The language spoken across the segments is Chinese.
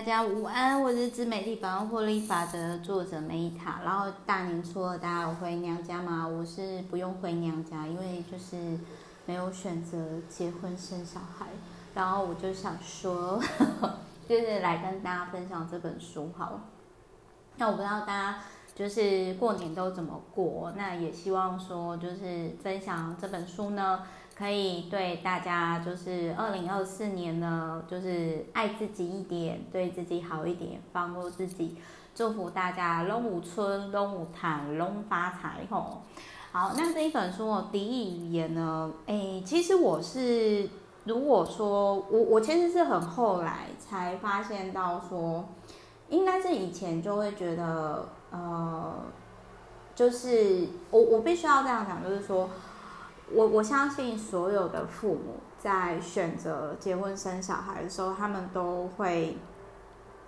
大家午安，我是知美丽百万获利法的作者梅伊塔。然后大年初二，大家有回娘家吗？我是不用回娘家，因为就是没有选择结婚生小孩。然后我就想说，就是来跟大家分享这本书好了。那我不知道大家就是过年都怎么过，那也希望说就是分享这本书呢。可以对大家，就是二零二四年呢，就是爱自己一点，对自己好一点，放过自己，祝福大家龙舞春、龙舞潭、龙发财吼。好，那这一本书哦，敌意语言呢，诶，其实我是如果说我我其实是很后来才发现到说，应该是以前就会觉得，呃，就是我我必须要这样讲，就是说。我我相信所有的父母在选择结婚生小孩的时候，他们都会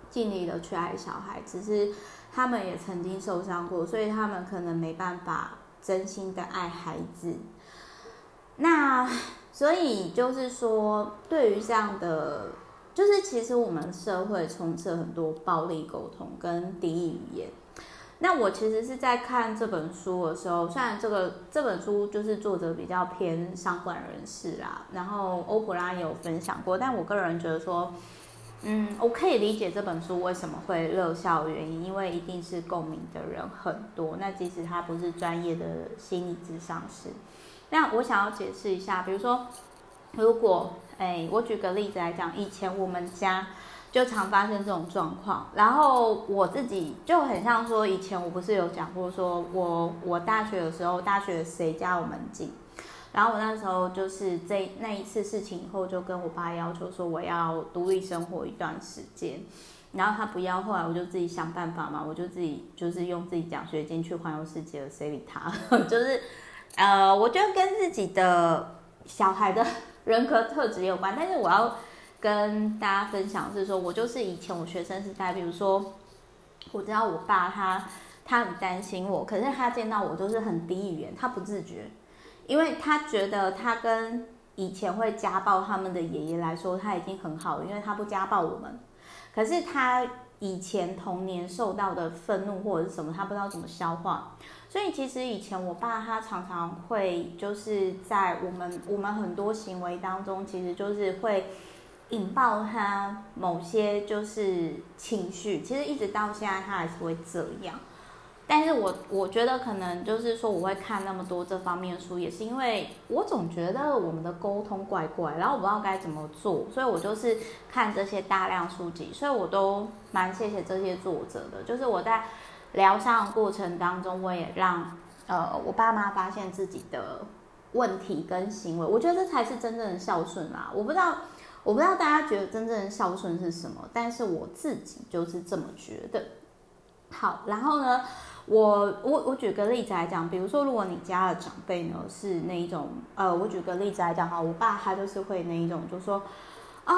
尽力的去爱小孩，只是他们也曾经受伤过，所以他们可能没办法真心的爱孩子。那所以就是说，对于这样的，就是其实我们社会充斥很多暴力沟通跟敌意语言。那我其实是在看这本书的时候，虽然这个这本书就是作者比较偏商管人士啦，然后欧普拉也有分享过，但我个人觉得说，嗯，我可以理解这本书为什么会热销原因，因为一定是共鸣的人很多。那即使他不是专业的心理咨商师，那我想要解释一下，比如说，如果，哎，我举个例子来讲，以前我们家。就常发生这种状况，然后我自己就很像说，以前我不是有讲过，说我我大学的时候，大学谁家有门禁，然后我那时候就是这那一次事情以后，就跟我爸要求说我要独立生活一段时间，然后他不要，后来我就自己想办法嘛，我就自己就是用自己奖学金去环游世界了，谁理他？就是呃，我觉得跟自己的小孩的 人格特质有关，但是我要。跟大家分享是说，我就是以前我学生时代，比如说，我知道我爸他他很担心我，可是他见到我都是很低语言，他不自觉，因为他觉得他跟以前会家暴他们的爷爷来说，他已经很好了，因为他不家暴我们，可是他以前童年受到的愤怒或者是什么，他不知道怎么消化，所以其实以前我爸他常常会就是在我们我们很多行为当中，其实就是会。引爆他某些就是情绪，其实一直到现在他还是会这样。但是我我觉得可能就是说我会看那么多这方面的书，也是因为我总觉得我们的沟通怪怪，然后我不知道该怎么做，所以我就是看这些大量书籍，所以我都蛮谢谢这些作者的。就是我在疗伤过程当中，我也让呃我爸妈发现自己的问题跟行为，我觉得这才是真正的孝顺啦。我不知道。我不知道大家觉得真正的孝顺是什么，但是我自己就是这么觉得。好，然后呢，我我我举个例子来讲，比如说，如果你家的长辈呢是那一种，呃，我举个例子来讲哈，我爸他就是会那一种，就说啊，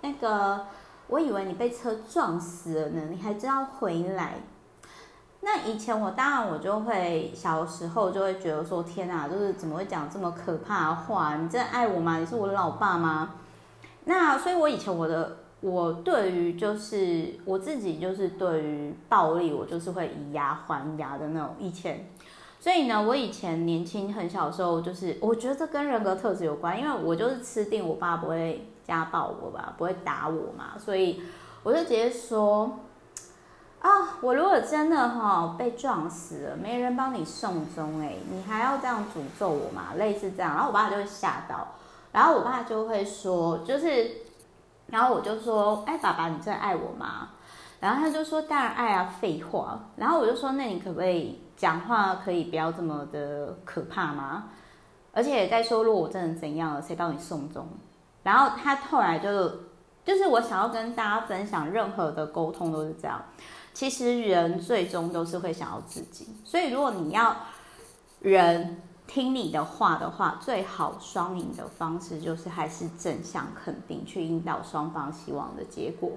那个，我以为你被车撞死了呢，你还知道回来？那以前我当然我就会小时候就会觉得说，天哪，就是怎么会讲这么可怕的话？你真的爱我吗？你是我的老爸吗？那所以，我以前我的我对于就是我自己就是对于暴力，我就是会以牙还牙的那种。以前，所以呢，我以前年轻很小的时候，就是我觉得这跟人格特质有关，因为我就是吃定我爸不会家暴我吧，不会打我嘛，所以我就直接说啊，我如果真的哈被撞死了，没人帮你送终，哎，你还要这样诅咒我吗？类似这样，然后我爸就会吓到。然后我爸就会说，就是，然后我就说，哎，爸爸，你真的爱我吗？然后他就说，当然爱啊，废话。然后我就说，那你可不可以讲话可以不要这么的可怕吗？而且再说，如果我真的怎样了，谁帮你送终？然后他后来就，就是我想要跟大家分享，任何的沟通都是这样。其实人最终都是会想要自己，所以如果你要人。听你的话的话，最好双赢的方式就是还是正向肯定，去引导双方希望的结果。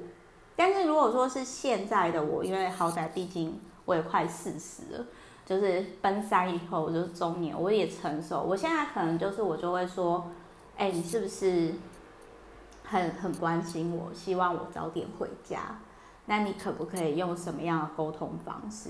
但是如果说是现在的我，因为好歹毕竟我也快四十了，就是奔三以后就是中年，我也成熟，我现在可能就是我就会说，哎，你是不是很很关心我，希望我早点回家。那你可不可以用什么样的沟通方式？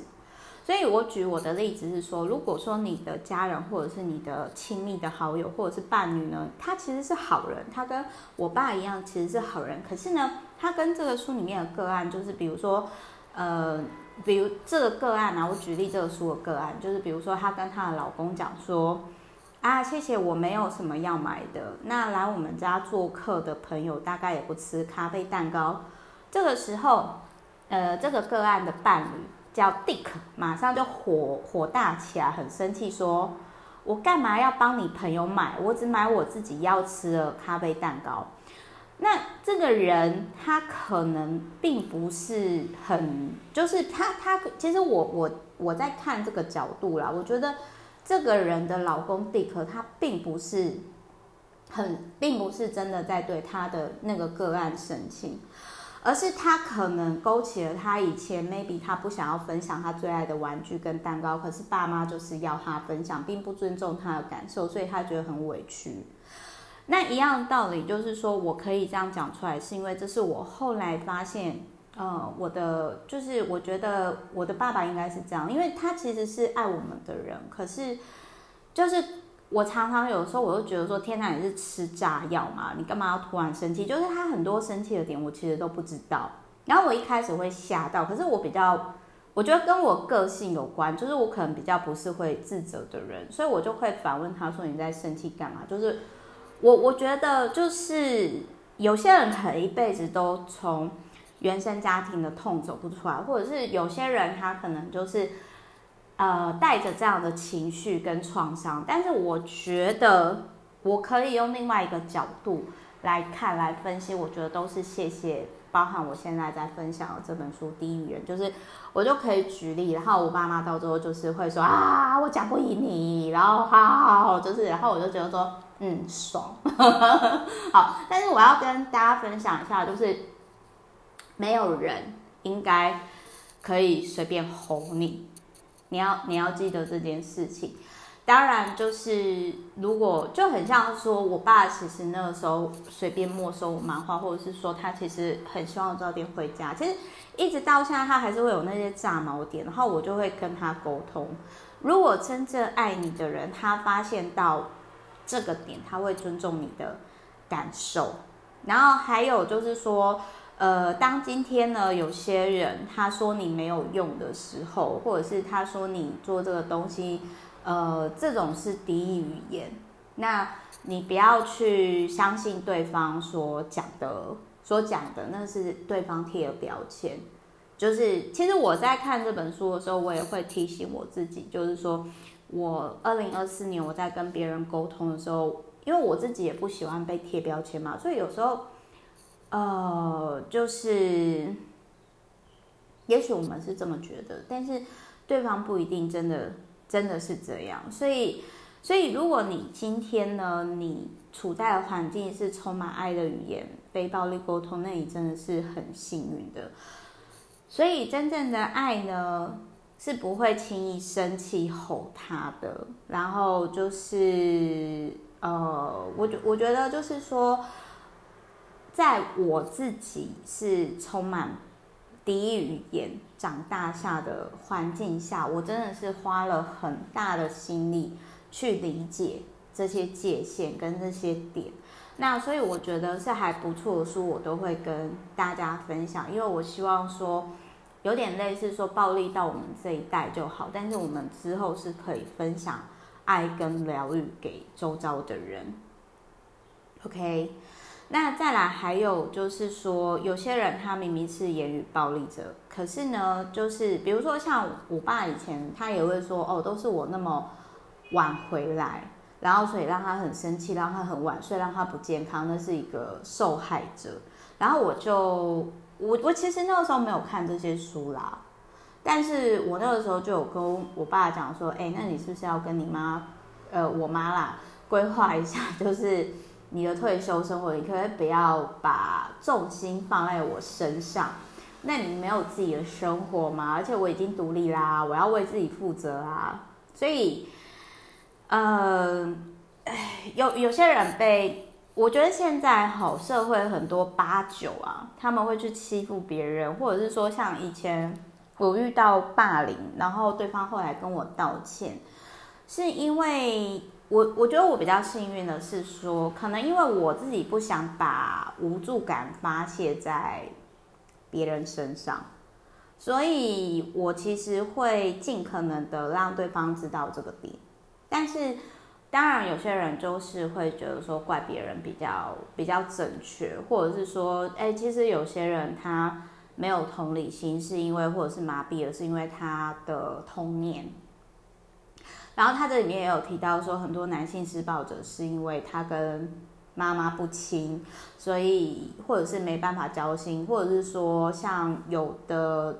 所以我举我的例子是说，如果说你的家人或者是你的亲密的好友或者是伴侣呢，他其实是好人，他跟我爸一样，其实是好人。可是呢，他跟这个书里面的个案，就是比如说，呃，比如这个个案啊，我举例这个书的个案，就是比如说她跟她的老公讲说，啊，谢谢，我没有什么要买的。那来我们家做客的朋友大概也不吃咖啡蛋糕。这个时候，呃，这个个案的伴侣。叫 Dick，马上就火火大起来，很生气，说：“我干嘛要帮你朋友买？我只买我自己要吃的咖啡蛋糕。”那这个人他可能并不是很，就是他他其实我我我在看这个角度啦，我觉得这个人的老公 Dick 他并不是很，并不是真的在对他的那个个案生气。而是他可能勾起了他以前 maybe 他不想要分享他最爱的玩具跟蛋糕，可是爸妈就是要他分享，并不尊重他的感受，所以他觉得很委屈。那一样道理就是说，我可以这样讲出来，是因为这是我后来发现，呃，我的就是我觉得我的爸爸应该是这样，因为他其实是爱我们的人，可是就是。我常常有时候我都觉得说，天哪，你是吃炸药吗？你干嘛要突然生气？就是他很多生气的点，我其实都不知道。然后我一开始会吓到，可是我比较，我觉得跟我个性有关，就是我可能比较不是会自责的人，所以我就会反问他说：“你在生气干嘛？”就是我我觉得就是有些人可能一辈子都从原生家庭的痛走不出来，或者是有些人他可能就是。呃，带着这样的情绪跟创伤，但是我觉得我可以用另外一个角度来看、来分析。我觉得都是谢谢，包含我现在在分享的这本书《第一语言》，就是我就可以举例，然后我爸妈到最后就是会说啊，我讲不赢你，然后好好好，就是，然后我就觉得说，嗯，爽，好。但是我要跟大家分享一下，就是没有人应该可以随便吼你。你要你要记得这件事情，当然就是如果就很像说，我爸其实那个时候随便没收我漫画，或者是说他其实很希望早点回家，其实一直到现在他还是会有那些炸毛点，然后我就会跟他沟通。如果真正爱你的人，他发现到这个点，他会尊重你的感受。然后还有就是说。呃，当今天呢，有些人他说你没有用的时候，或者是他说你做这个东西，呃，这种是敌意语言，那你不要去相信对方所讲的，所讲的那是对方贴的标签。就是其实我在看这本书的时候，我也会提醒我自己，就是说我二零二四年我在跟别人沟通的时候，因为我自己也不喜欢被贴标签嘛，所以有时候。呃，就是，也许我们是这么觉得，但是对方不一定真的真的是这样。所以，所以如果你今天呢，你处在的环境是充满爱的语言、非暴力沟通，那你真的是很幸运的。所以，真正的爱呢，是不会轻易生气吼他的。然后就是，呃，我觉我觉得就是说。在我自己是充满敌意语言长大下的环境下，我真的是花了很大的心力去理解这些界限跟这些点。那所以我觉得是还不错的书，我都会跟大家分享，因为我希望说有点类似说暴力到我们这一代就好，但是我们之后是可以分享爱跟疗愈给周遭的人。OK。那再来还有就是说，有些人他明明是言语暴力者，可是呢，就是比如说像我爸以前，他也会说，哦，都是我那么晚回来，然后所以让他很生气，让他很晚睡，让他不健康，那是一个受害者。然后我就我我其实那个时候没有看这些书啦，但是我那个时候就有跟我爸讲说，哎，那你是不是要跟你妈，呃，我妈啦，规划一下，就是。你的退休生活，你可以不要把重心放在我身上？那你没有自己的生活吗？而且我已经独立啦，我要为自己负责啊。所以，呃，有有些人被我觉得现在好社会很多八九啊，他们会去欺负别人，或者是说像以前我遇到霸凌，然后对方后来跟我道歉，是因为我我觉得我比较幸运的是说，可能因为我自己不想把无助感发泄在别人身上，所以我其实会尽可能的让对方知道这个点，但是。当然，有些人就是会觉得说怪别人比较比较正确，或者是说，哎，其实有些人他没有同理心，是因为或者是麻痹了，是因为他的童年。然后他这里面也有提到说，很多男性施暴者是因为他跟妈妈不亲，所以或者是没办法交心，或者是说像有的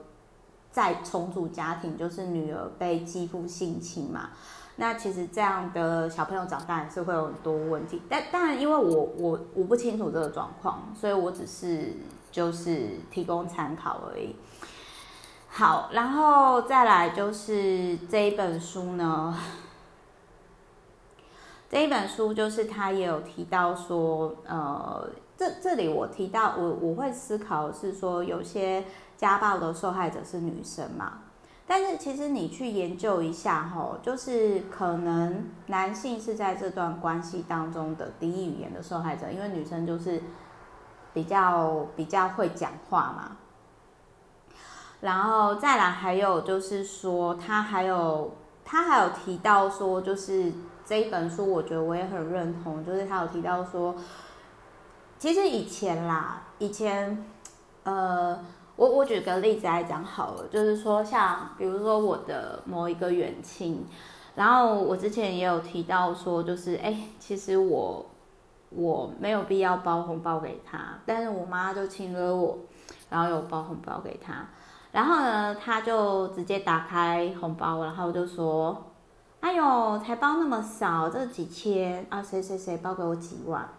在重组家庭，就是女儿被继父性侵嘛。那其实这样的小朋友长大也是会有很多问题，但当然，因为我我我不清楚这个状况，所以我只是就是提供参考而已。好，然后再来就是这一本书呢，这一本书就是他也有提到说，呃，这这里我提到我我会思考是说，有些家暴的受害者是女生嘛。但是其实你去研究一下吼，就是可能男性是在这段关系当中的敌意语言的受害者，因为女生就是比较比较会讲话嘛。然后再来还有就是说，他还有他还有提到说，就是这一本书，我觉得我也很认同，就是他有提到说，其实以前啦，以前呃。我我举个例子来讲好了，就是说像比如说我的某一个远亲，然后我之前也有提到说，就是哎，其实我我没有必要包红包给他，但是我妈就亲了我，然后有包红包给他，然后呢，他就直接打开红包，然后就说，哎呦，才包那么少，这几千啊，谁谁谁包给我几万。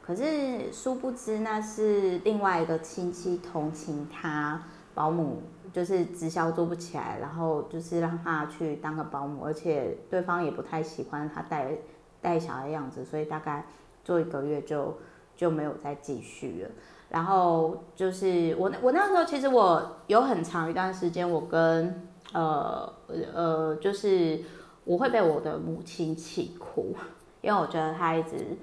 可是殊不知，那是另外一个亲戚同情他保姆，就是直销做不起来，然后就是让他去当个保姆，而且对方也不太喜欢他带带小孩的样子，所以大概做一个月就就没有再继续了。然后就是我我那时候其实我有很长一段时间，我跟呃呃就是我会被我的母亲气哭，因为我觉得他一直。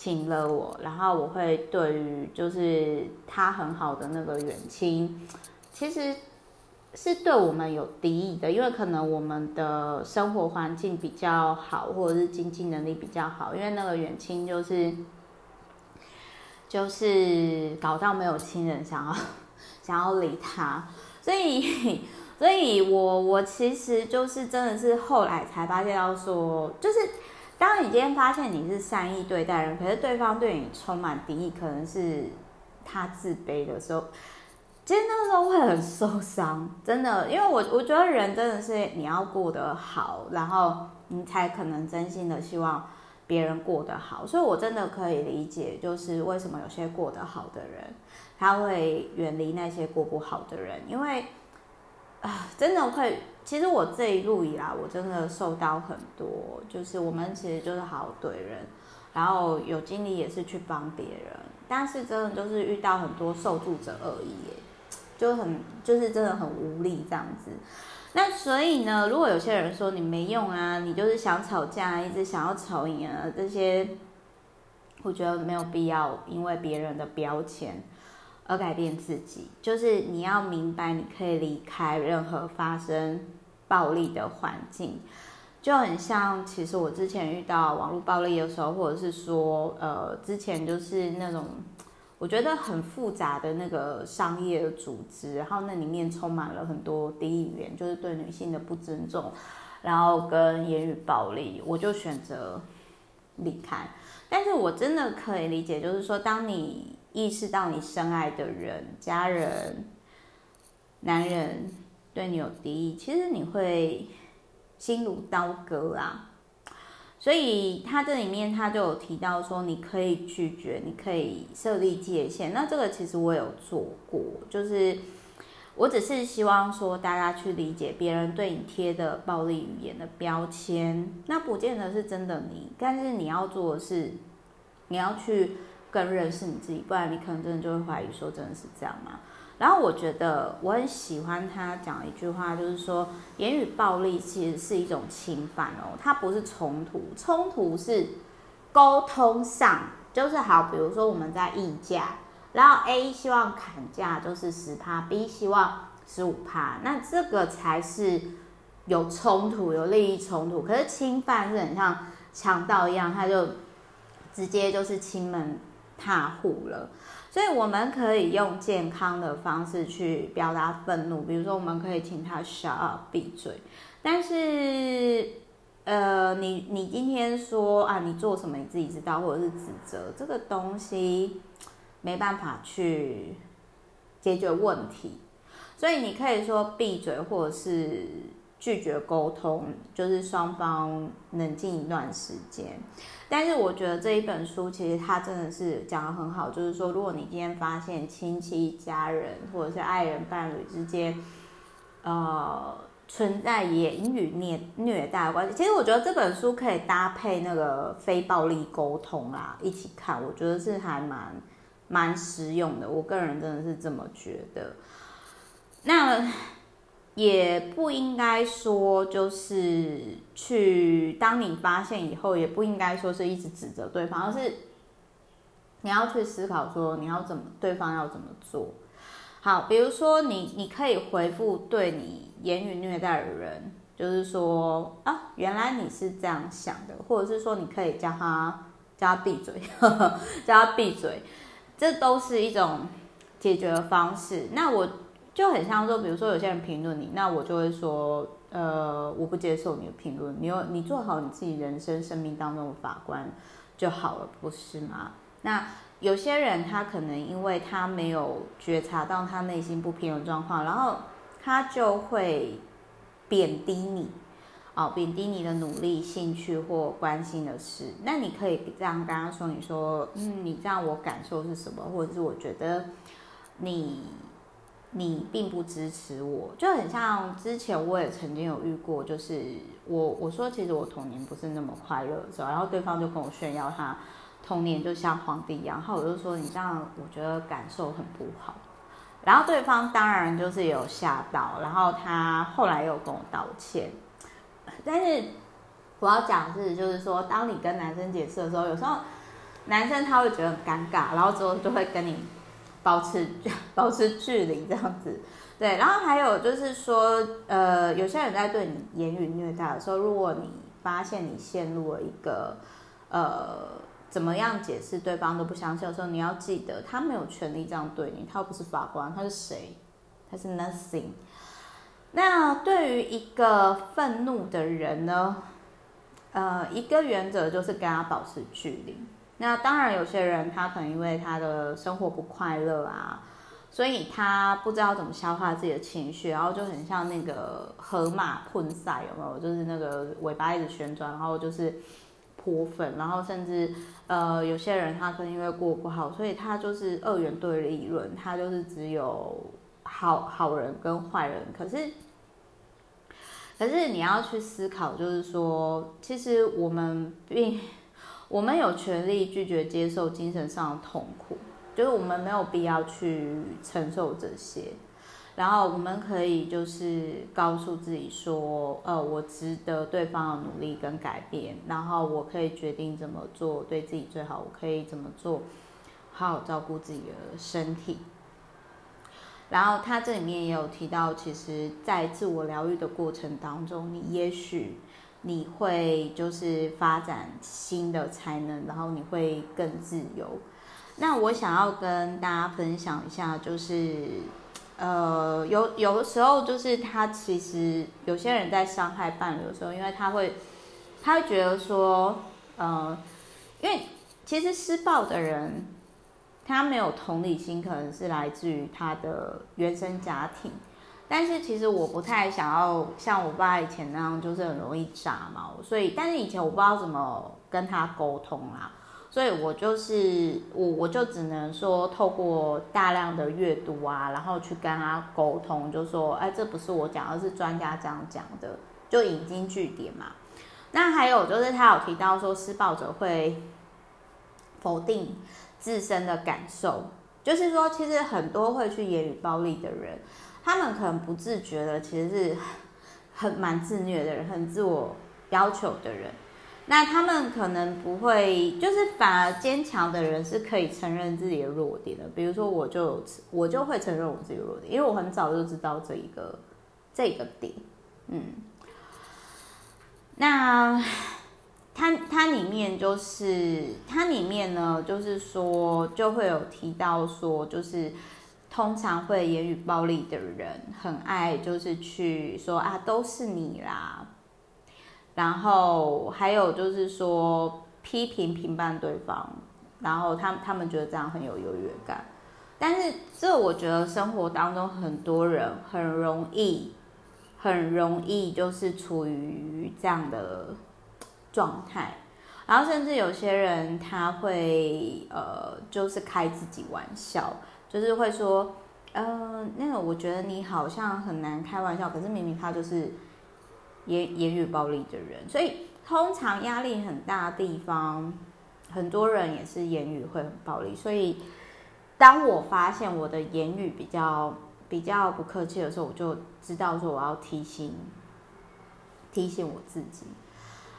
亲了我，然后我会对于就是他很好的那个远亲，其实是对我们有敌意的，因为可能我们的生活环境比较好，或者是经济能力比较好，因为那个远亲就是就是搞到没有亲人想要想要理他，所以所以我我其实就是真的是后来才发现到说就是。当你今天发现你是善意对待人，可是对方对你充满敌意，可能是他自卑的时候，其实那个时候会很受伤，真的。因为我我觉得人真的是你要过得好，然后你才可能真心的希望别人过得好。所以我真的可以理解，就是为什么有些过得好的人，他会远离那些过不好的人，因为。啊，真的会。其实我这一路以来，我真的受到很多。就是我们其实就是好好对人，然后有精力也是去帮别人，但是真的就是遇到很多受助者恶意，就很就是真的很无力这样子。那所以呢，如果有些人说你没用啊，你就是想吵架，一直想要吵赢啊，这些，我觉得没有必要，因为别人的标签。而改变自己，就是你要明白，你可以离开任何发生暴力的环境，就很像，其实我之前遇到网络暴力的时候，或者是说，呃，之前就是那种我觉得很复杂的那个商业组织，然后那里面充满了很多敌意语言，就是对女性的不尊重，然后跟言语暴力，我就选择离开。但是我真的可以理解，就是说，当你意识到你深爱的人、家人、男人对你有敌意，其实你会心如刀割啊。所以他这里面他就有提到说，你可以拒绝，你可以设立界限。那这个其实我有做过，就是我只是希望说大家去理解别人对你贴的暴力语言的标签，那不见得是真的你，但是你要做的是。你要去更认识你自己，不然你可能真的就会怀疑说真的是这样吗？然后我觉得我很喜欢他讲一句话，就是说言语暴力其实是一种侵犯哦，它不是冲突，冲突是沟通上，就是好，比如说我们在议价，然后 A 希望砍价就是十趴，B 希望十五趴，那这个才是有冲突，有利益冲突。可是侵犯是很像强盗一样，他就直接就是亲门踏户了。所以我们可以用健康的方式去表达愤怒，比如说我们可以请他 shut up 闭嘴。但是，呃，你你今天说啊，你做什么你自己知道，或者是指责这个东西没办法去解决问题，所以你可以说闭嘴，或者是拒绝沟通，就是双方冷静一段时间。但是我觉得这一本书其实它真的是讲得很好，就是说，如果你今天发现亲戚、家人或者是爱人、伴侣之间，呃，存在言语虐虐待的关系，其实我觉得这本书可以搭配那个非暴力沟通啊一起看，我觉得是还蛮蛮实用的。我个人真的是这么觉得。那。也不应该说就是去，当你发现以后，也不应该说是一直指责对方，而是你要去思考说你要怎么，对方要怎么做。好，比如说你，你可以回复对你言语虐待的人，就是说啊，原来你是这样想的，或者是说你可以叫他叫他闭嘴，呵呵，叫他闭嘴，这都是一种解决的方式。那我。就很像说，比如说有些人评论你，那我就会说，呃，我不接受你的评论，你有你做好你自己人生生命当中的法官就好了，不是吗？那有些人他可能因为他没有觉察到他内心不平的状况，然后他就会贬低你，哦，贬低你的努力、兴趣或关心的事。那你可以这样跟他说，你说，嗯，你这样我感受是什么，或者是我觉得你。你并不支持我，就很像之前我也曾经有遇过，就是我我说其实我童年不是那么快乐的时候，然后对方就跟我炫耀他童年就像皇帝一样，然后我就说你这样我觉得感受很不好，然后对方当然就是有吓到，然后他后来又跟我道歉，但是我要讲的是就是说，当你跟男生解释的时候，有时候男生他会觉得很尴尬，然后之后就会跟你。保持 保持距离这样子，对，然后还有就是说，呃，有些人在对你言语虐待的时候，如果你发现你陷入了一个，呃，怎么样解释对方都不相信的时候，你要记得，他没有权利这样对你，他又不是法官，他是谁？他是 nothing。那对于一个愤怒的人呢，呃，一个原则就是跟他保持距离。那当然，有些人他可能因为他的生活不快乐啊，所以他不知道怎么消化自己的情绪，然后就很像那个河马喷赛，有没有？就是那个尾巴一直旋转，然后就是泼粪，然后甚至呃，有些人他可能因为过不好，所以他就是二元对立论，他就是只有好好人跟坏人。可是，可是你要去思考，就是说，其实我们并。我们有权利拒绝接受精神上的痛苦，就是我们没有必要去承受这些。然后我们可以就是告诉自己说，呃，我值得对方的努力跟改变，然后我可以决定怎么做对自己最好，我可以怎么做，好好照顾自己的身体。然后他这里面也有提到，其实，在自我疗愈的过程当中，你也许。你会就是发展新的才能，然后你会更自由。那我想要跟大家分享一下，就是呃，有有的时候就是他其实有些人在伤害伴侣的时候，因为他会他会觉得说，呃，因为其实施暴的人他没有同理心，可能是来自于他的原生家庭。但是其实我不太想要像我爸以前那样，就是很容易炸毛。所以，但是以前我不知道怎么跟他沟通啦，所以我就是我我就只能说透过大量的阅读啊，然后去跟他沟通，就说，哎，这不是我讲，而是专家这样讲的，就引经据典嘛。那还有就是他有提到说，施暴者会否定自身的感受。就是说，其实很多会去言语暴力的人，他们可能不自觉的，其实是 很蛮自虐的人，很自我要求的人。那他们可能不会，就是反而坚强的人是可以承认自己的弱点的。比如说，我就我就会承认我自己弱点，因为我很早就知道这一个这一个点。嗯，那 它它里面就是它里面呢，就是说就会有提到说，就是通常会言语暴力的人，很爱就是去说啊，都是你啦。然后还有就是说批评评判对方，然后他他们觉得这样很有优越感，但是这我觉得生活当中很多人很容易很容易就是处于这样的状态，然后甚至有些人他会呃就是开自己玩笑，就是会说呃那个我觉得你好像很难开玩笑，可是明明他就是。言言语暴力的人，所以通常压力很大的地方，很多人也是言语会很暴力。所以当我发现我的言语比较比较不客气的时候，我就知道说我要提醒提醒我自己。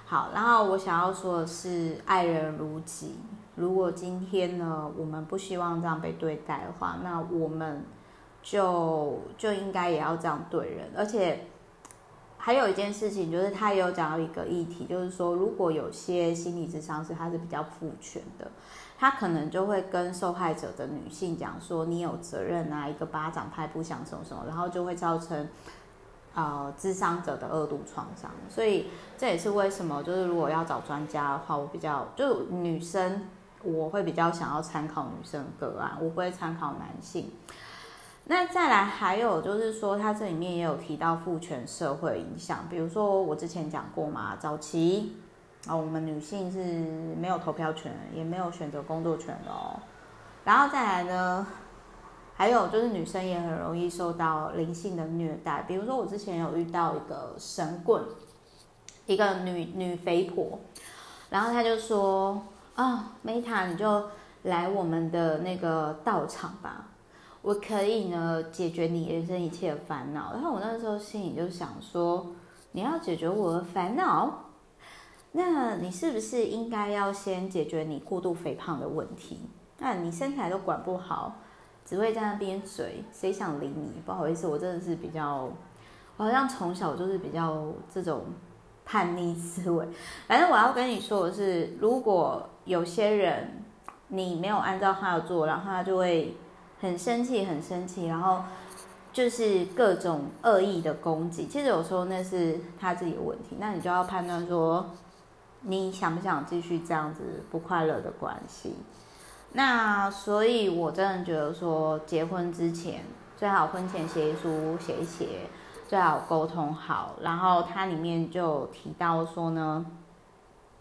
好，然后我想要说的是，爱人如己。如果今天呢，我们不希望这样被对待的话，那我们就就应该也要这样对人，而且。还有一件事情，就是他也有讲到一个议题，就是说，如果有些心理智商是他是比较父权的，他可能就会跟受害者的女性讲说，你有责任啊，一个巴掌拍不响什么什么，然后就会造成呃智商者的二度创伤。所以这也是为什么，就是如果要找专家的话，我比较就女生，我会比较想要参考女生个案，我不会参考男性。那再来还有就是说，它这里面也有提到父权社会影响，比如说我之前讲过嘛，早期啊，我们女性是没有投票权，也没有选择工作权的哦。然后再来呢，还有就是女生也很容易受到灵性的虐待，比如说我之前有遇到一个神棍，一个女女肥婆，然后她就说啊，Meta 你就来我们的那个道场吧。我可以呢解决你人生一切的烦恼，然后我那时候心里就想说，你要解决我的烦恼，那你是不是应该要先解决你过度肥胖的问题？那你身材都管不好，只会在那边嘴，谁想理你？不好意思，我真的是比较，我好像从小就是比较这种叛逆思维。反正我要跟你说的是，如果有些人你没有按照他的做，然后他就会。很生气，很生气，然后就是各种恶意的攻击。其实有时候那是他自己的问题，那你就要判断说，你想不想继续这样子不快乐的关系？那所以，我真的觉得说，结婚之前最好婚前协议书写一写，最好沟通好。然后它里面就提到说呢。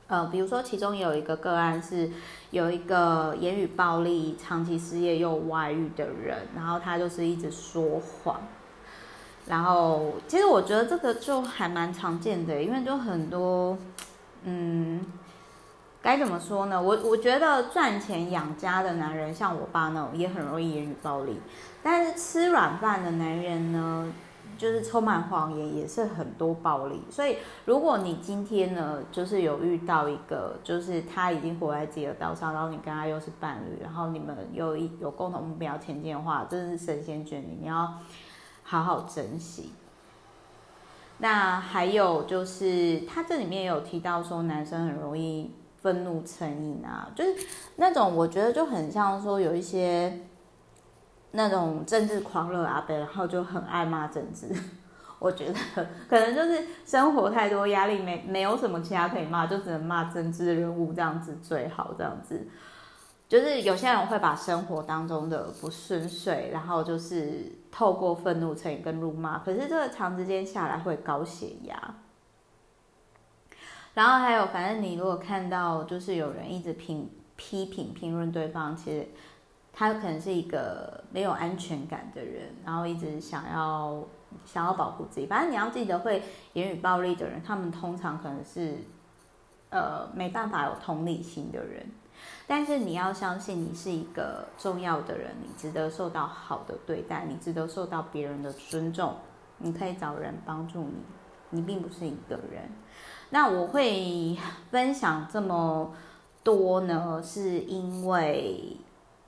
呃，比如说，其中有一个个案是有一个言语暴力、长期失业又外遇的人，然后他就是一直说谎。然后，其实我觉得这个就还蛮常见的，因为就很多，嗯，该怎么说呢？我我觉得赚钱养家的男人，像我爸那种，也很容易言语暴力。但是吃软饭的男人呢？就是充满谎言，也是很多暴力。所以，如果你今天呢，就是有遇到一个，就是他已经活在自己的道上，然后你跟他又是伴侣，然后你们有一有共同目标前进的话，真是神仙眷侣，你要好好珍惜。那还有就是，他这里面有提到说，男生很容易愤怒成瘾啊，就是那种我觉得就很像说有一些。那种政治狂热阿伯，然后就很爱骂政治。我觉得可能就是生活太多压力，没没有什么其他可以骂，就只能骂政治人物这样子最好。这样子就是有些人会把生活当中的不顺遂，然后就是透过愤怒成瘾跟辱骂。可是这个长时间下来会高血压。然后还有，反正你如果看到就是有人一直评批评评论对方，其实。他可能是一个没有安全感的人，然后一直想要想要保护自己。反正你要记得，会言语暴力的人，他们通常可能是呃没办法有同理心的人。但是你要相信，你是一个重要的人，你值得受到好的对待，你值得受到别人的尊重，你可以找人帮助你，你并不是一个人。那我会 分享这么多呢，是因为，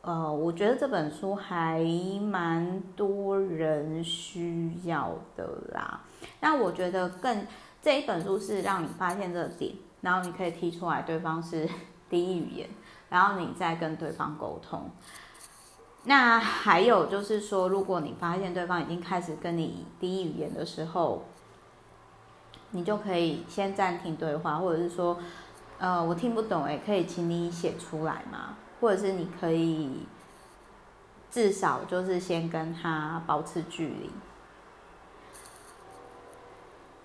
呃，我觉得这本书还蛮多人需要的啦。那我觉得更这一本书是让你发现这个点，然后你可以提出来，对方是 第一语言。然后你再跟对方沟通。那还有就是说，如果你发现对方已经开始跟你第一语言的时候，你就可以先暂停对话，或者是说，呃，我听不懂，哎，可以请你写出来吗？或者是你可以至少就是先跟他保持距离。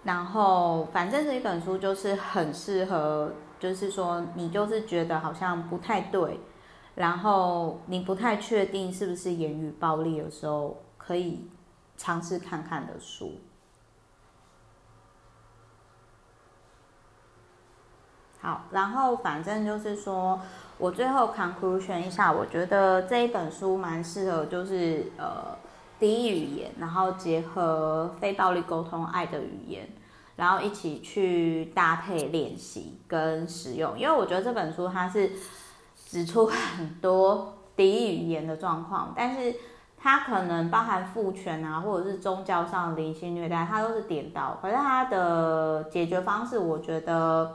然后，反正这一本书就是很适合。就是说，你就是觉得好像不太对，然后你不太确定是不是言语暴力的时候，可以尝试看看的书。好，然后反正就是说我最后 conclusion 一下，我觉得这一本书蛮适合，就是呃第一语言，然后结合非暴力沟通、爱的语言。然后一起去搭配练习跟使用，因为我觉得这本书它是指出很多敌意语言的状况，但是它可能包含父权啊，或者是宗教上的灵性虐待，它都是点到，可是它的解决方式，我觉得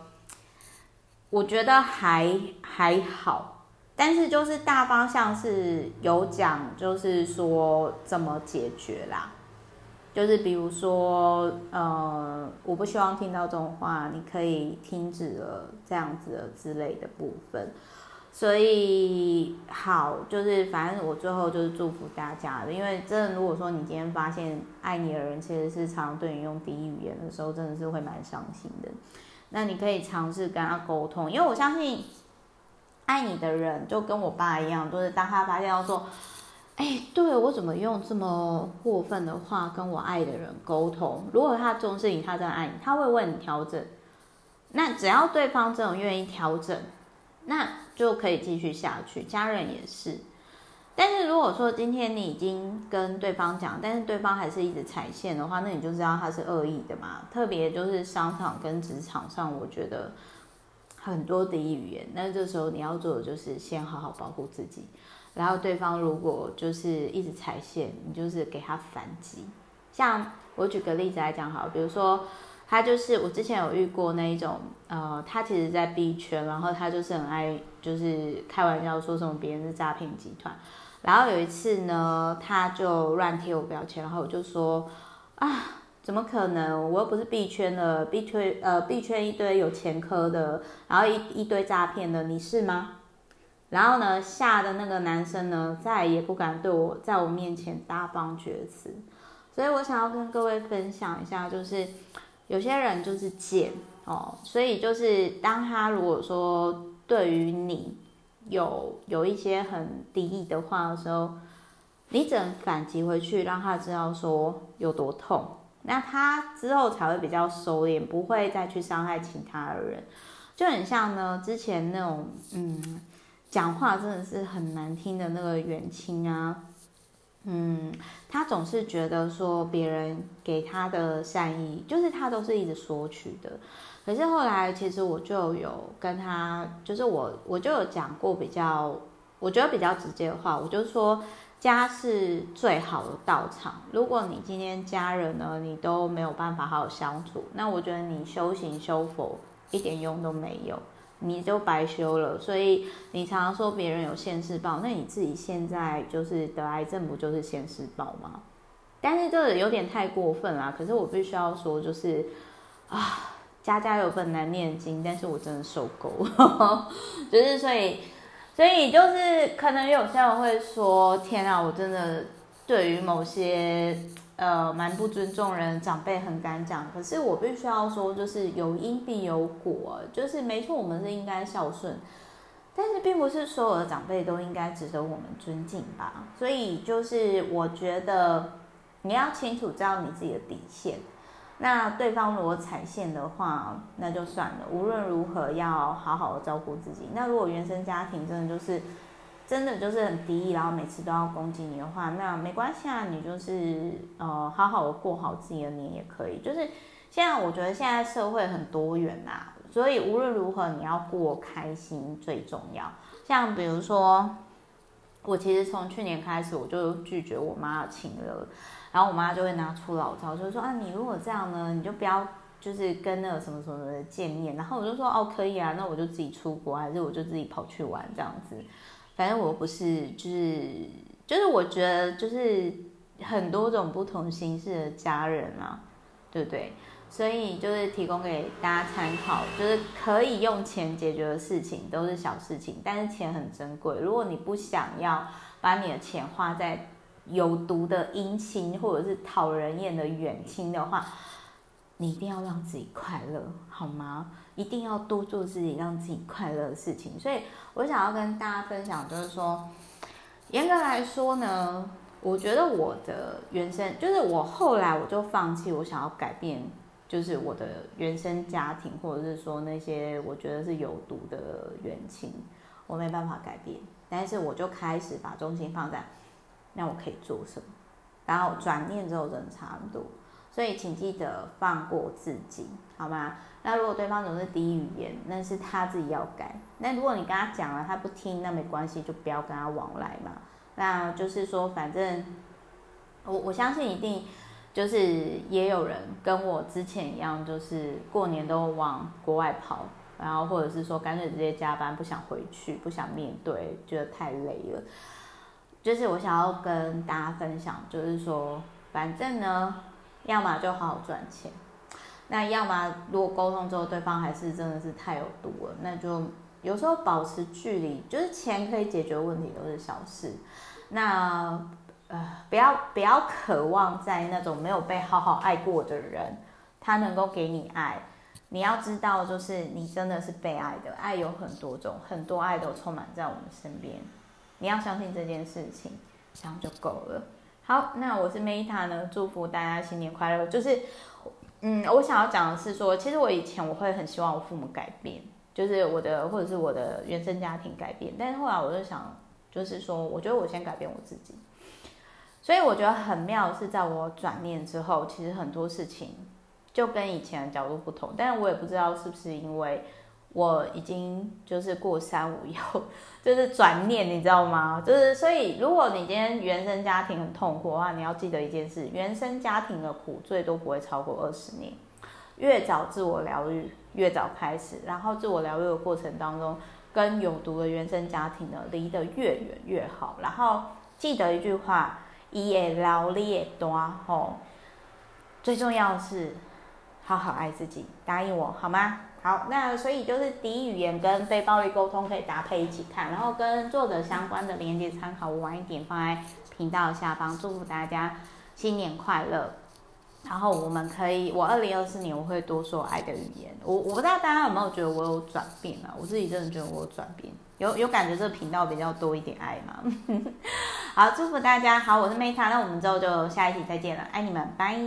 我觉得还还好，但是就是大方向是有讲，就是说怎么解决啦。就是比如说，呃，我不希望听到这种话，你可以停止了这样子的之类的部分。所以好，就是反正我最后就是祝福大家的，因为真的，如果说你今天发现爱你的人其实是常常对你用敌意语言的时候，真的是会蛮伤心的。那你可以尝试跟他沟通，因为我相信爱你的人就跟我爸一样，就是当他发现要说。哎，对，我怎么用这么过分的话跟我爱的人沟通？如果他重视你，他真的爱你，他会为你调整。那只要对方这种愿意调整，那就可以继续下去。家人也是。但是如果说今天你已经跟对方讲，但是对方还是一直踩线的话，那你就知道他是恶意的嘛。特别就是商场跟职场上，我觉得很多敌意语言。那这时候你要做的就是先好好保护自己。然后对方如果就是一直踩线，你就是给他反击。像我举个例子来讲好，比如说他就是我之前有遇过那一种，呃，他其实，在 B 圈，然后他就是很爱就是开玩笑说什么别人是诈骗集团。然后有一次呢，他就乱贴我标签，然后我就说啊，怎么可能？我又不是币圈的，币圈呃币圈一堆有前科的，然后一一堆诈骗的，你是吗？然后呢，吓的那个男生呢，再也不敢对我在我面前大放厥词。所以我想要跟各位分享一下，就是有些人就是贱哦，所以就是当他如果说对于你有有一些很敌意的话的时候，你只能反击回去，让他知道说有多痛，那他之后才会比较收敛，不会再去伤害其他的人。就很像呢，之前那种嗯。讲话真的是很难听的那个远亲啊，嗯，他总是觉得说别人给他的善意，就是他都是一直索取的。可是后来其实我就有跟他，就是我我就有讲过比较，我觉得比较直接的话，我就说家是最好的道场。如果你今天家人呢，你都没有办法好好相处，那我觉得你修行修佛一点用都没有。你就白修了，所以你常常说别人有现世报，那你自己现在就是得癌症，不就是现世报吗？但是这有点太过分啦。可是我必须要说，就是啊，家家有本难念的经，但是我真的受够了，就是所以，所以就是可能有些人会说，天啊，我真的对于某些。呃，蛮不尊重人，长辈很敢讲，可是我必须要说，就是有因必有果，就是没错，我们是应该孝顺，但是并不是所有的长辈都应该值得我们尊敬吧。所以就是我觉得你要清楚知道你自己的底线，那对方如果踩线的话，那就算了。无论如何，要好好的照顾自己。那如果原生家庭真的就是，真的就是很敌意，然后每次都要攻击你的话，那没关系啊，你就是呃，好好的过好自己的年也可以。就是现在，我觉得现在社会很多元呐、啊，所以无论如何，你要过开心最重要。像比如说，我其实从去年开始，我就拒绝我妈的情勒。然后我妈就会拿出老招，就说啊，你如果这样呢，你就不要就是跟那个什么什么的见面。然后我就说哦，可以啊，那我就自己出国，还是我就自己跑去玩这样子。反正我不是，就是就是我觉得就是很多种不同形式的家人啊，对不对？所以就是提供给大家参考，就是可以用钱解决的事情都是小事情，但是钱很珍贵。如果你不想要把你的钱花在有毒的姻亲，或者是讨人厌的远亲的话，你一定要让自己快乐，好吗？一定要多做自己让自己快乐的事情。所以我想要跟大家分享，就是说，严格来说呢，我觉得我的原生，就是我后来我就放弃，我想要改变，就是我的原生家庭，或者是说那些我觉得是有毒的远亲，我没办法改变。但是我就开始把重心放在。那我可以做什么？然后转念之后，人差很多。所以请记得放过自己，好吗？那如果对方总是低语言，那是他自己要改。那如果你跟他讲了，他不听，那没关系，就不要跟他往来嘛。那就是说，反正我我相信一定就是也有人跟我之前一样，就是过年都往国外跑，然后或者是说干脆直接加班，不想回去，不想面对，觉得太累了。就是我想要跟大家分享，就是说，反正呢，要么就好好赚钱，那要么如果沟通之后对方还是真的是太有毒了，那就有时候保持距离，就是钱可以解决问题都是小事。那呃，不要不要渴望在那种没有被好好爱过的人，他能够给你爱。你要知道，就是你真的是被爱的，爱有很多种，很多爱都充满在我们身边。你要相信这件事情，这样就够了。好，那我是 Meta 呢，祝福大家新年快乐。就是，嗯，我想要讲的是说，其实我以前我会很希望我父母改变，就是我的或者是我的原生家庭改变，但是后来我就想，就是说，我觉得我先改变我自己。所以我觉得很妙是在我转念之后，其实很多事情就跟以前的角度不同，但是我也不知道是不是因为。我已经就是过三五以后，就是转念，你知道吗？就是所以，如果你今天原生家庭很痛苦的话，你要记得一件事：原生家庭的苦最多不会超过二十年。越早自我疗愈，越早开始，然后自我疗愈的过程当中，跟有毒的原生家庭呢离得越远越好。然后记得一句话：伊会留，你会大吼。最重要是好好爱自己，答应我好吗？好，那所以就是低语言跟非暴力沟通可以搭配一起看，然后跟作者相关的连接参考，我晚一点放在频道下方，祝福大家新年快乐。然后我们可以，我二零二四年我会多说爱的语言。我我不知道大家有没有觉得我有转变啊？我自己真的觉得我有转变，有有感觉这个频道比较多一点爱吗？好，祝福大家。好，我是 Meta，那我们之后就下一期再见了，爱你们，拜。